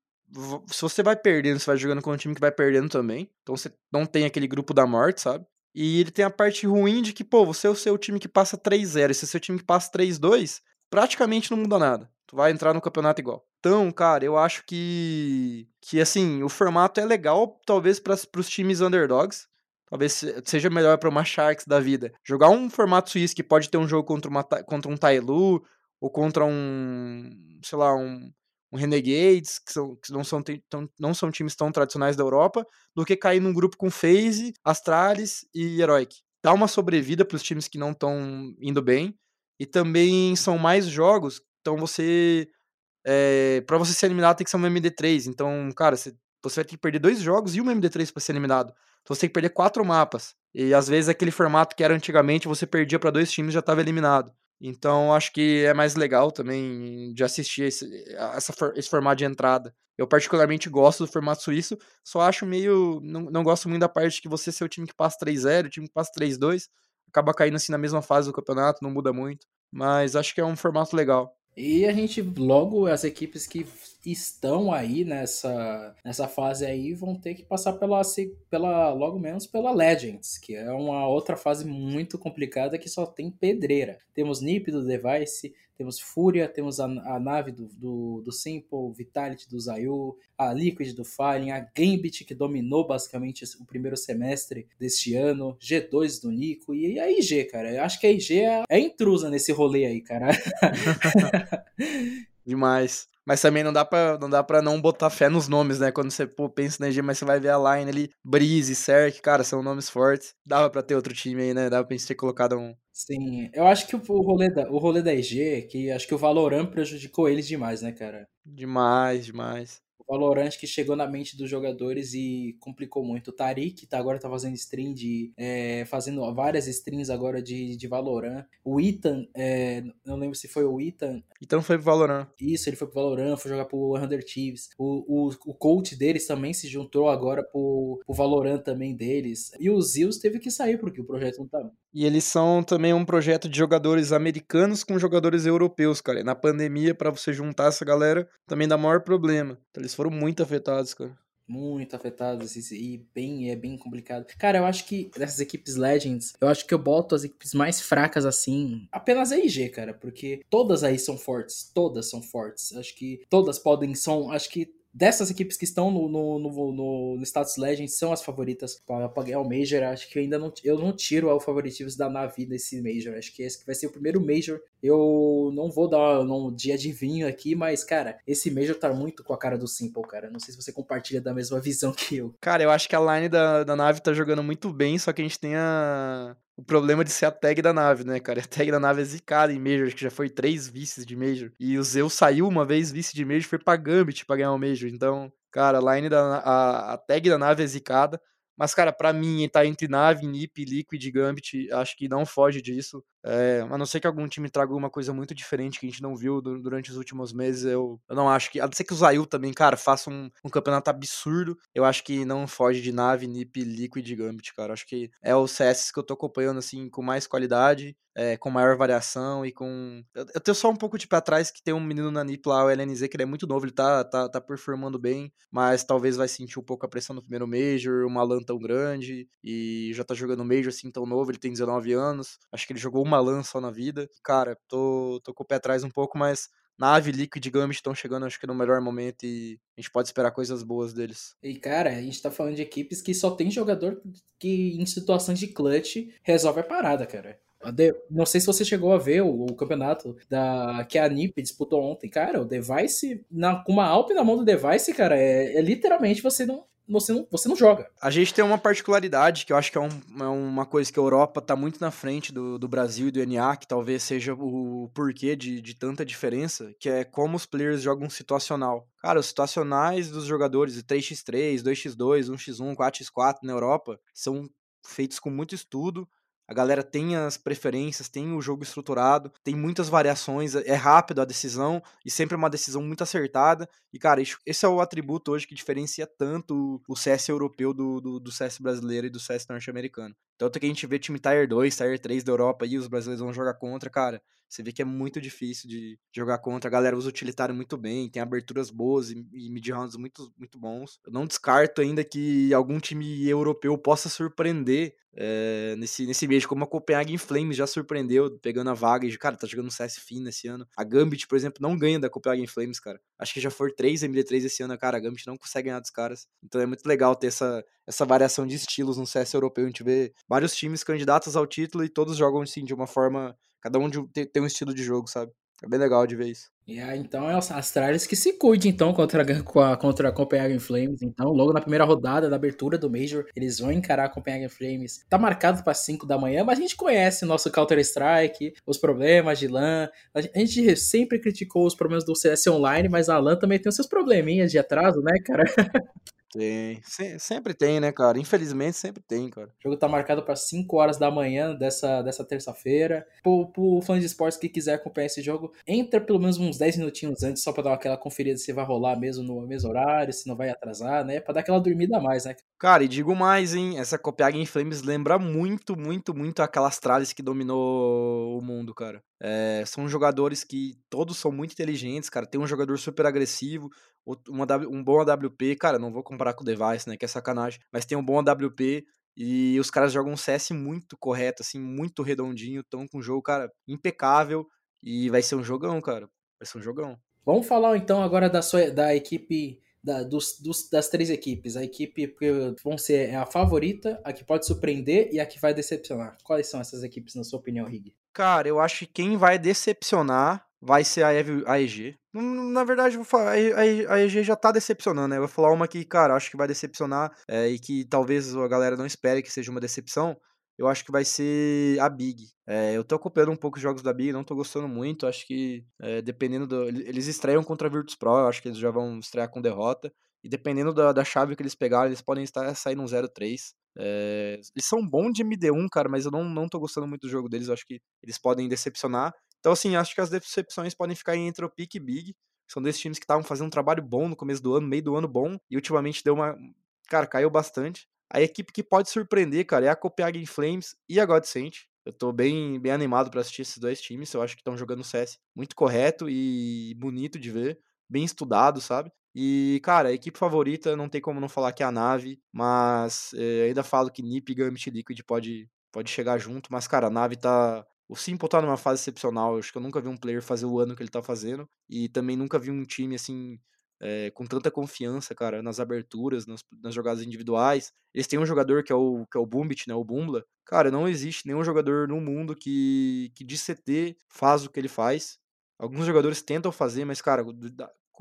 se você vai perdendo, você vai jogando com um time que vai perdendo também. Então você não tem aquele grupo da morte, sabe? E ele tem a parte ruim de que, pô, você é o seu time que passa 3-0, esse é o seu time que passa 3-2, praticamente não muda nada. Tu vai entrar no campeonato igual. Então, cara, eu acho que que assim, o formato é legal talvez para os times underdogs. Talvez seja melhor para uma Sharks da vida. Jogar um formato suíço que pode ter um jogo contra, uma, contra um Tailu ou contra um, sei lá, um, um Renegades, que, são, que não, são, tão, não são times tão tradicionais da Europa, do que cair num grupo com FaZe, Astralis e Heroic. Dá uma sobrevida para os times que não estão indo bem. E também são mais jogos, então você. É, eh, para você ser eliminado tem que ser um MD3. Então, cara, você, você vai ter que perder dois jogos e um MD3 para ser eliminado. Então você tem que perder quatro mapas. E às vezes aquele formato que era antigamente, você perdia para dois times e já estava eliminado. Então acho que é mais legal também de assistir esse, essa, esse formato de entrada. Eu particularmente gosto do formato suíço, só acho meio. Não, não gosto muito da parte que você ser o time que passa 3-0, o time que passa 3-2, acaba caindo assim na mesma fase do campeonato, não muda muito. Mas acho que é um formato legal. E a gente, logo, as equipes que estão aí nessa, nessa fase aí vão ter que passar pela, pela, logo menos pela Legends, que é uma outra fase muito complicada que só tem pedreira. Temos NiP do Device, temos Fúria, temos a, a nave do, do, do, Simple, Vitality do Zayu, a Liquid do Fallen, a Gambit que dominou basicamente o primeiro semestre deste ano, G2 do Nico e a IG, cara. Eu acho que a IG é, é intrusa nesse rolê aí, cara. Demais. Mas também não dá pra não, dá pra não botar fé nos nomes, né? Quando você pô, pensa na EG, mas você vai ver a line ali, Breeze, Cerc, cara, são nomes fortes. Dava pra ter outro time aí, né? Dava pra gente ter colocado um. Sim, eu acho que o rolê da, o rolê da EG, que acho que o Valorant prejudicou eles demais, né, cara? Demais, demais. Valorant que chegou na mente dos jogadores e complicou muito. O Tariq tá, agora tá fazendo stream de. É, fazendo várias streams agora de, de Valorant. O Ethan, é, não lembro se foi o Ethan. Então foi pro Valorant. Isso, ele foi pro Valorant, foi jogar pro 100 Thieves. O, o, o coach deles também se juntou agora pro, pro Valorant também deles. E o Zeus teve que sair porque o projeto não tá. E eles são também um projeto de jogadores americanos com jogadores europeus, cara. E na pandemia, para você juntar essa galera, também dá maior problema. Então eles foram muito afetados, cara. Muito afetados e bem, é bem complicado. Cara, eu acho que dessas equipes Legends, eu acho que eu boto as equipes mais fracas assim, apenas a IG, cara, porque todas aí são fortes, todas são fortes. Acho que todas podem, são, acho que dessas equipes que estão no, no, no, no Status Legends são as favoritas para ganhar o Major. Acho que ainda não, eu não tiro o favoritismo da Navi nesse Major. Acho que esse vai ser o primeiro Major. Eu não vou dar um dia de vinho aqui, mas, cara, esse Major tá muito com a cara do Simple, cara. Não sei se você compartilha da mesma visão que eu. Cara, eu acho que a line da, da Navi tá jogando muito bem, só que a gente tem a, o problema de ser a tag da nave, né, cara? A tag da nave é zicada em Major, acho que já foi três vices de Major. E o Zeus saiu uma vez vice de Major, foi pra Gambit pra ganhar o Major. Então, cara, a line da a, a tag da nave é zicada. Mas, cara, para mim, tá entre nave, NIP, Liquid Gambit, acho que não foge disso. É, a não ser que algum time traga alguma coisa muito diferente que a gente não viu durante os últimos meses, eu, eu não acho que. A não ser que o Zayu também, cara, faça um, um, campeonato absurdo, eu acho que não foge de nave, NIP, Liquid Gambit, cara. Acho que é o CS que eu tô acompanhando, assim, com mais qualidade, é, com maior variação e com. Eu, eu, tenho só um pouco de pé atrás que tem um menino na NIP lá, o LNZ, que ele é muito novo, ele tá, tá, tá performando bem, mas talvez vai sentir um pouco a pressão no primeiro Major, uma LAN tão grande, e já tá jogando Major assim tão novo, ele tem 19 anos. Acho que ele jogou uma LAN só na vida. Cara, tô, tô com o pé atrás um pouco, mas Nave, Liquid e Gambit estão chegando, acho que no melhor momento e a gente pode esperar coisas boas deles. E cara, a gente tá falando de equipes que só tem jogador que em situações de clutch resolve a parada, cara. Não sei se você chegou a ver o, o, campeonato da que a NiP disputou ontem. Cara, o Device, com uma Alp na mão do Device, cara, é, é literalmente você não, você não, você não joga. A gente tem uma particularidade que eu acho que é, um, é uma coisa que a Europa está muito na frente do, do Brasil e do NA, que talvez seja o porquê de, de tanta diferença, que é como os players jogam situacional. Cara, os situacionais dos jogadores de 3x3, 2x2, 1x1, 4x4 na Europa são feitos com muito estudo, a galera tem as preferências, tem o jogo estruturado, tem muitas variações, é rápido a decisão e sempre é uma decisão muito acertada. E, cara, esse é o atributo hoje que diferencia tanto o CS europeu do, do, do CS brasileiro e do CS norte-americano. Tanto que a gente vê time Tier 2, Tier 3 da Europa e os brasileiros vão jogar contra, cara. Você vê que é muito difícil de jogar contra. A galera usa utilitário muito bem, tem aberturas boas e, e mid-rounds muito, muito bons. Eu não descarto ainda que algum time europeu possa surpreender é, nesse, nesse mês, como a Copenhagen Flames já surpreendeu, pegando a vaga e, cara, tá jogando CS fino esse ano. A Gambit, por exemplo, não ganha da Copenhagen Flames, cara. Acho que já for 3 MD3 esse ano, cara. A Gambit não consegue ganhar dos caras. Então é muito legal ter essa, essa variação de estilos no CS europeu. A gente vê vários times candidatos ao título e todos jogam, assim, de uma forma Cada um tem, um estilo de jogo, sabe? É bem legal de ver isso. Yeah, então é as Astralis que se cuide então contra a, contra a Copenhagen Flames. Então, logo na primeira rodada da abertura do Major, eles vão encarar a Copenhagen Flames. Tá marcado para 5 da manhã, mas a gente conhece nosso Counter-Strike, os problemas de LAN. A gente sempre criticou os problemas do CS Online, mas a LAN também tem os seus probleminhas de atraso, né, cara? Tem. Se, sempre tem, né, cara? Infelizmente sempre tem, cara. O jogo tá marcado para 5 horas da manhã dessa, dessa terça-feira. Pro, pro fã de esportes que quiser acompanhar esse jogo, entra pelo menos uns 10 minutinhos antes, só pra dar aquela conferida se vai rolar mesmo no mesmo horário, se não vai atrasar, né? Pra dar aquela dormida a mais, né? Cara, e digo mais, hein? Essa Copenhagen Flames lembra muito, muito, muito aquelas Astralis que dominou o mundo, cara. É, são jogadores que todos são muito inteligentes, cara. Tem um jogador super agressivo, uma, um bom AWP, cara, não vou comparar com o Device, né, que é sacanagem, mas tem um bom AWP e os caras jogam um CS muito correto, assim, muito redondinho, estão com um jogo, cara, impecável e vai ser um jogão, cara. Vai ser um jogão. Vamos falar então agora da, sua, da equipe da, dos, dos, das três equipes. A equipe que vão ser é a favorita, a que pode surpreender e a que vai decepcionar. Quais são essas equipes, na sua opinião, Rig? Cara, eu acho que quem vai decepcionar vai ser a, EG. Na verdade, vou falar, a EG já tá decepcionando, né? Eu vou falar uma que, cara, acho que vai decepcionar é, e que talvez a galera não espere que seja uma decepção. Eu acho que vai ser a Big. É, eu tô acompanhando um pouco os jogos da Big, não tô gostando muito. Acho que, é, dependendo do. Eles estreiam contra a Virtus Pro, eu acho que eles já vão estrear com derrota. E dependendo da, da chave que eles pegarem, eles podem estar saindo um 0-3. É, eles são bons de MD1, cara, mas eu não, não tô gostando muito do jogo deles. Eu acho que eles podem decepcionar. Então, assim, acho que as decepções podem ficar entre o Pique e Big. São dois times que estavam fazendo um trabalho bom no começo do ano, meio do ano bom, e ultimamente deu uma. Cara, caiu bastante. A equipe que pode surpreender, cara, é a Copenhagen Flames e a Godsent. Eu tô bem, bem animado para assistir esses dois times. Eu acho que estão jogando CS muito correto e bonito de ver, bem estudado, sabe? E, cara, a equipe favorita, não tem como não falar que é a nave, mas é, ainda falo que NiP e Gambit Liquid pode, pode chegar junto, mas, cara, a nave tá o Simple tá numa fase excepcional. Eu acho que eu nunca vi um player fazer o ano que ele tá fazendo. E também nunca vi um time, assim, é, com tanta confiança, cara, nas aberturas, nas, nas, jogadas individuais. Eles têm um jogador que é o, que é o Bumbit, né? O Bumbla. Cara, não existe nenhum jogador no mundo que, que de CT faz o que ele faz. Alguns jogadores tentam fazer, mas, cara,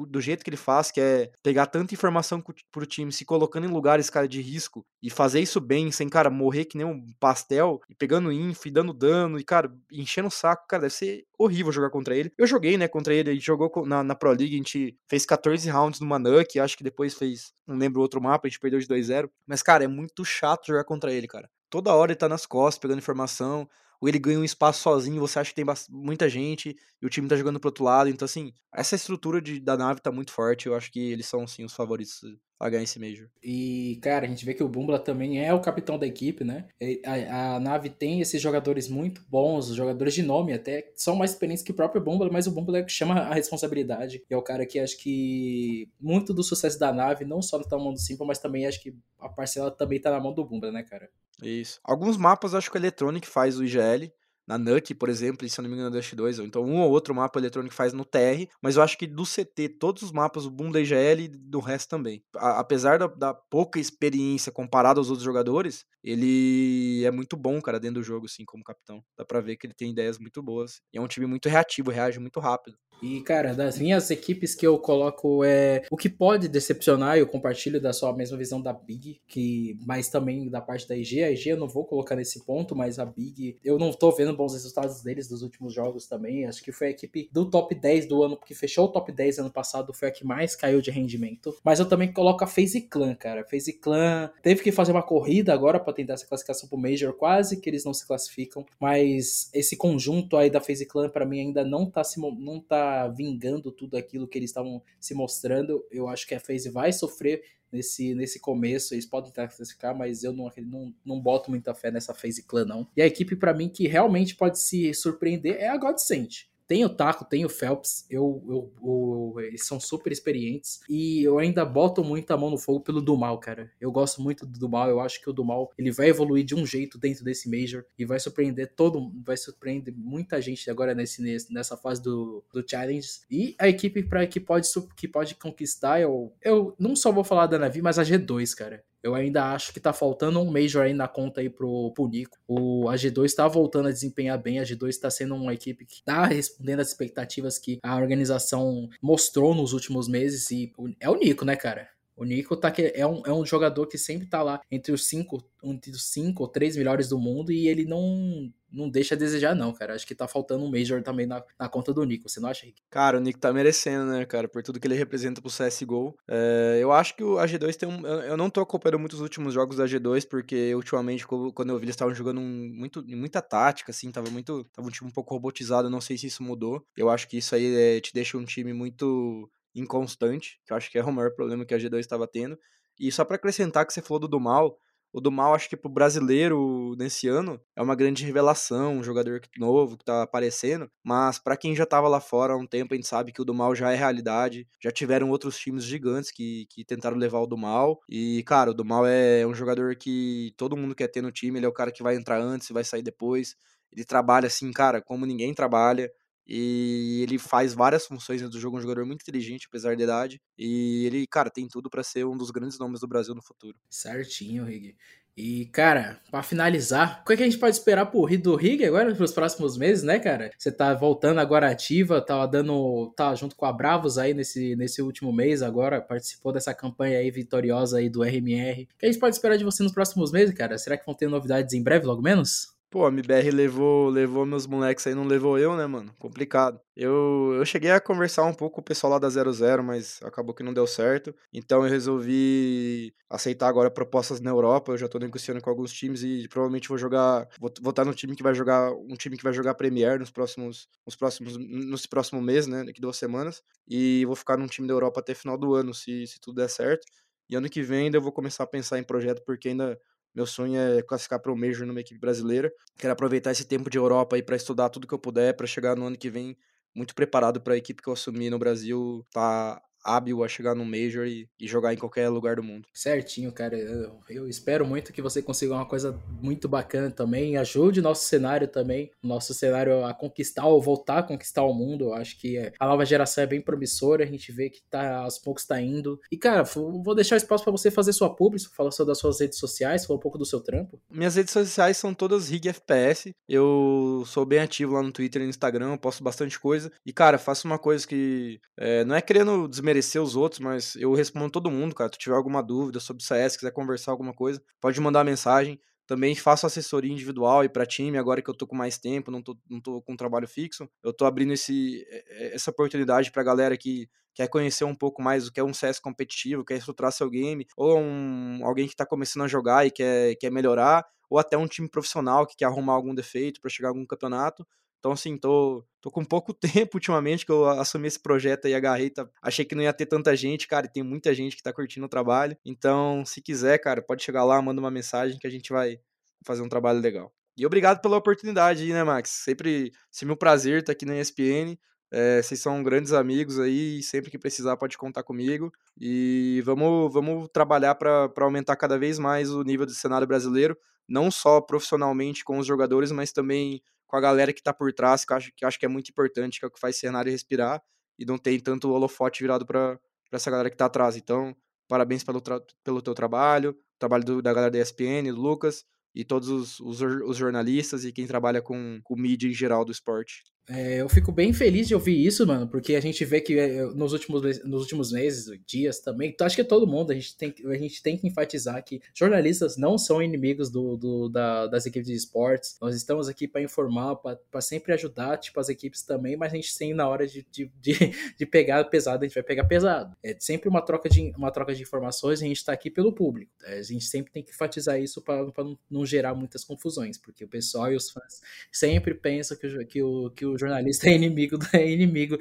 do jeito que ele faz, que é pegar tanta informação pro time, se colocando em lugares, cara, de risco, e fazer isso bem, sem, cara, morrer que nem um pastel, e pegando inf, e dando dano, e, cara, enchendo o saco, cara, deve ser horrível jogar contra ele. Eu joguei, né, contra ele, gente jogou na, na Pro League, a gente fez 14 rounds no Manuck, acho que depois fez, não lembro outro mapa, a gente perdeu de 2-0, mas, cara, é muito chato jogar contra ele, cara. Toda hora ele tá nas costas, pegando informação, ou ele ganha um espaço sozinho, você acha que tem muita gente e o time tá jogando pro outro lado. Então, assim, essa estrutura de, da nave tá muito forte. Eu acho que eles são, sim, os favoritos a ganhar esse Major. E, cara, a gente vê que o Bumbla também é o capitão da equipe, né? A, a, nave tem esses jogadores muito bons, jogadores de nome até, são mais experientes que o próprio Bumbla, mas o Bumbla é que chama a responsabilidade. E é o cara que acho que muito do sucesso da nave, não só tá na mão do Simple, mas também acho que a parcela também tá na mão do Bumbla, né, cara? Isso. Alguns mapas acho que o Electronic faz o IGL, na NUC, por exemplo, e se eu não me engano na Dust 2, ou então um ou outro mapa eletrônico faz no TR, mas eu acho que do CT, todos os mapas, o boom da e do resto também. A, apesar da, da, pouca experiência comparado aos outros jogadores, ele é muito bom, cara, dentro do jogo, assim, como capitão. Dá pra ver que ele tem ideias muito boas. E é um time muito reativo, reage muito rápido. E, cara, das minhas equipes que eu coloco é o que pode decepcionar, eu compartilho da sua mesma visão da Big, que mas também da parte da IG. A IG eu não vou colocar nesse ponto, mas a Big, eu não tô vendo bons resultados deles dos últimos jogos também. Acho que foi a equipe do top 10 do ano, porque fechou o top 10 ano passado, foi a que mais caiu de rendimento. Mas eu também coloco a FaZe Clan, cara. FaZe Clan teve que fazer uma corrida agora para tentar essa classificação pro Major, quase que eles não se classificam, mas esse conjunto aí da FaZe Clan para mim ainda não tá se não tá vingando tudo aquilo que eles estavam se mostrando. Eu acho que a FaZe vai sofrer nesse, nesse começo. Eles podem classificar, mas eu não, não, não boto muita fé nessa FaZe Clan, não. E a equipe, para mim, que realmente pode se surpreender é a Godsend. Tem o Taco, tem o Phelps, eu, eu, eu, eles são super experientes e eu ainda boto muito a mão no fogo pelo Dumal, cara. Eu gosto muito do Dumal, eu acho que o Dumal ele vai evoluir de um jeito dentro desse Major e vai surpreender todo, vai surpreender muita gente agora nesse, nessa fase do, do Challenge. E a equipe para que pode que pode conquistar, eu, eu não só vou falar da Navi, mas a G2, cara. Eu ainda acho que tá faltando um Major aí na conta aí pro, pro Nico. O AG2 tá voltando a desempenhar bem. A AG2 tá sendo uma equipe que tá respondendo às expectativas que a organização mostrou nos últimos meses. E é o Nico, né, cara? O Nico tá que é um, é um jogador que sempre tá lá entre os cinco, entre os cinco ou três melhores do mundo e ele não não deixa a desejar, não, cara. Acho que tá faltando um Major também na, na conta do Nico, você não acha, Rick? Cara, o Nico tá merecendo, né, cara, por tudo que ele representa pro CSGO. É, eu acho que o AG2 tem um. Eu não tô acompanhando muitos últimos jogos da G2, porque ultimamente, quando eu vi, eles estavam jogando muito, muita tática, assim, tava muito. Tava um time um pouco robotizado, não sei se isso mudou. Eu acho que isso aí é, te deixa um time muito inconstante, que eu acho que é o maior problema que a G2 estava tendo. E só para acrescentar que você falou do Dumal, o Dumal acho que pro brasileiro nesse ano é uma grande revelação, um jogador novo que tá aparecendo, mas para quem já tava lá fora há um tempo, a gente sabe que o Dumal já é realidade, já tiveram outros times gigantes que, que tentaram levar o Dumal, e cara, o Dumal é um jogador que todo mundo quer ter no time, ele é o cara que vai entrar antes e vai sair depois, ele trabalha assim, cara, como ninguém trabalha, e ele faz várias funções do jogo, um jogador muito inteligente, apesar da idade. E ele, cara, tem tudo para ser um dos grandes nomes do Brasil no futuro. Certinho, Rig. E, cara, para finalizar, o que, é que a gente pode esperar pro do Rig agora pros próximos meses, né, cara? Você tá voltando agora ativa, tá dando. tá junto com a Bravos aí nesse, nesse último mês agora, participou dessa campanha aí vitoriosa aí do RMR. O que a gente pode esperar de você nos próximos meses, cara? Será que vão ter novidades em breve, logo menos? Pô, a MBR levou, levou meus moleques aí, não levou eu, né, mano? Complicado. Eu, eu cheguei a conversar um pouco com o pessoal lá da 00, mas acabou que não deu certo. Então eu resolvi aceitar agora propostas na Europa. Eu já tô negociando com alguns times e provavelmente vou jogar. Vou, vou estar no time que vai jogar. Um time que vai jogar Premier nos próximos. Nos próximos. Nos próximo mês, né? Daqui duas semanas. E vou ficar num time da Europa até final do ano, se, se tudo der certo. E ano que vem ainda eu vou começar a pensar em projeto, porque ainda meu sonho é classificar para o Major numa equipe brasileira. Quero aproveitar esse tempo de Europa aí para estudar tudo que eu puder, para chegar no ano que vem muito preparado para a equipe que eu assumi no Brasil, tá hábil a chegar no Major e, e, jogar em qualquer lugar do mundo. Certinho, cara. Eu, eu, espero muito que você consiga uma coisa muito bacana também. Ajude nosso cenário também, nosso cenário a conquistar ou voltar a conquistar o mundo. Eu acho que a nova geração é bem promissora. A gente vê que tá, aos poucos tá indo. E, cara, vou deixar espaço para você fazer sua publi, falar sobre das suas redes sociais, falar um pouco do seu trampo. Minhas redes sociais são todas Rig FPS. Eu sou bem ativo lá no Twitter e no Instagram, posto bastante coisa. E, cara, faço uma coisa que é, não é querendo desmerecer desmerecer os outros, mas eu respondo todo mundo, cara. Se tiver alguma dúvida sobre CS, quiser conversar alguma coisa, pode mandar mensagem. Também faço assessoria individual e para time, agora que eu tô com mais tempo, não tô, não tô com trabalho fixo. Eu tô abrindo esse, essa oportunidade pra galera que quer conhecer um pouco mais o que é um CS competitivo, quer estruturar seu game, ou um, alguém que tá começando a jogar e quer, quer melhorar, ou até um time profissional que quer arrumar algum defeito para chegar a algum campeonato. Então, assim, tô, tô com pouco tempo ultimamente que eu assumi esse projeto e agarrei. Tá, achei que não ia ter tanta gente, cara, e tem muita gente que tá curtindo o trabalho. Então, se quiser, cara, pode chegar lá, manda uma mensagem que a gente vai fazer um trabalho legal. E obrigado pela oportunidade aí, né, Max? Sempre, sempre um prazer estar aqui na ESPN. É, vocês são grandes amigos aí, sempre que precisar pode contar comigo. E vamos, vamos trabalhar para aumentar cada vez mais o nível do cenário brasileiro, não só profissionalmente com os jogadores, mas também com a galera que tá por trás, que eu acho que, acho que é muito importante, que é o que faz cenário respirar, e não tem tanto holofote virado para essa galera que tá atrás. Então, parabéns pelo, pelo teu trabalho, trabalho do, da galera da ESPN, do Lucas, e todos os, os, os, jornalistas e quem trabalha com, com mídia em geral do esporte. É, eu fico bem feliz de ouvir isso, mano, porque a gente vê que é, nos últimos, nos últimos meses, dias também, então acho que todo mundo, a gente tem, a gente tem que enfatizar que jornalistas não são inimigos do, do da, das equipes de esportes. Nós estamos aqui para informar, para sempre ajudar, tipo, as equipes também, mas a gente tem na hora de, de, de, de, pegar pesado, a gente vai pegar pesado. É sempre uma troca de, uma troca de informações, a gente está aqui pelo público. É, a gente sempre tem que enfatizar isso para não, não gerar muitas confusões, porque o pessoal e os fãs sempre pensam que o, que o, que o jornalista é inimigo, é inimigo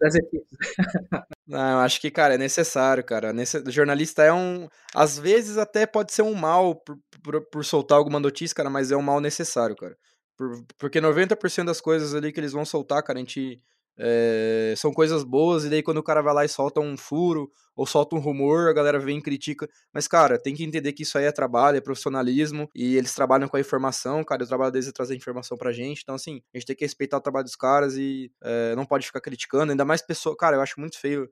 das equipes. Não, eu acho que, cara, é necessário, cara. O jornalista é um. Às vezes até pode ser um mal por, por, por soltar alguma notícia, cara, mas é um mal necessário, cara. Por, porque 90% das coisas ali que eles vão soltar, cara, a gente é, são coisas boas, e daí quando o cara vai lá e solta um furo, ou solta um rumor, a galera vem e critica. Mas, cara, tem que entender que isso aí é trabalho, é profissionalismo, e eles trabalham com a informação, cara, o trabalho deles é trazer informação pra gente. Então, assim, a gente tem que respeitar o trabalho dos caras e é, não pode ficar criticando, ainda mais pessoa. Cara, eu acho muito feio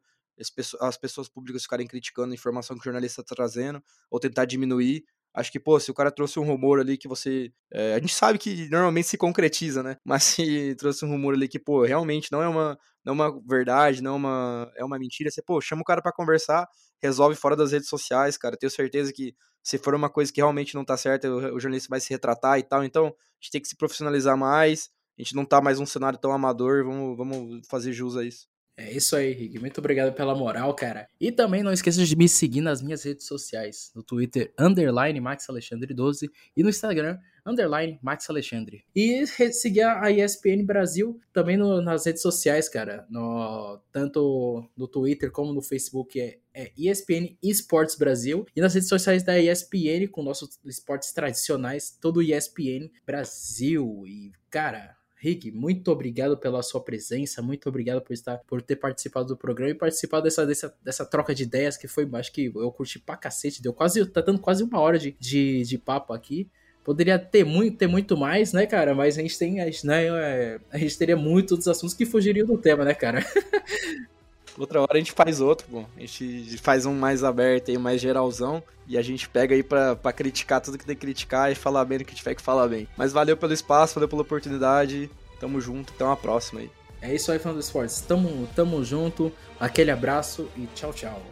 as pessoas públicas ficarem criticando a informação que o jornalista tá trazendo, ou tentar diminuir. Acho que, pô, se o cara trouxe um rumor ali que você. É, a gente sabe que normalmente se concretiza, né? Mas se trouxe um rumor ali que, pô, realmente não é uma, não é uma verdade, não é uma, é uma mentira, você, pô, chama o cara para conversar, resolve fora das redes sociais, cara. Tenho certeza que se for uma coisa que realmente não tá certa, o, o jornalista vai se retratar e tal. Então, a gente tem que se profissionalizar mais. A gente não tá mais um cenário tão amador, vamos, vamos fazer jus a isso. É isso aí, Rick. Muito obrigado pela moral, cara. E também não esqueça de me seguir nas minhas redes sociais. No Twitter, underline Max Alexandre 12 e no Instagram, underline Max Alexandre. E seguir a ESPN Brasil também no, nas redes sociais, cara. No, tanto no Twitter como no Facebook é, é ESPN Esportes Brasil. E nas redes sociais da ESPN, com nossos esportes tradicionais, todo ESPN Brasil. E, cara, Rick, muito obrigado pela sua presença, muito obrigado por estar, por ter participado do programa e participado dessa, dessa, dessa troca de ideias que foi, acho que eu curti pra cacete, deu quase, tá dando quase uma hora de, de, de papo aqui. Poderia ter muito, ter muito mais, né, cara? Mas a gente tem, a gente, né, é, a gente teria muitos assuntos que fugiriam do tema, né, cara? Outra hora a gente faz outro. A gente faz um mais aberto aí, mais geralzão. E a gente pega aí pra, pra criticar tudo que tem que criticar e falar bem do que tiver que falar bem. Mas valeu pelo espaço, valeu pela oportunidade. Tamo junto, até uma próxima aí. É isso aí, fã do esportes. Tamo, tamo junto. Aquele abraço e tchau, tchau.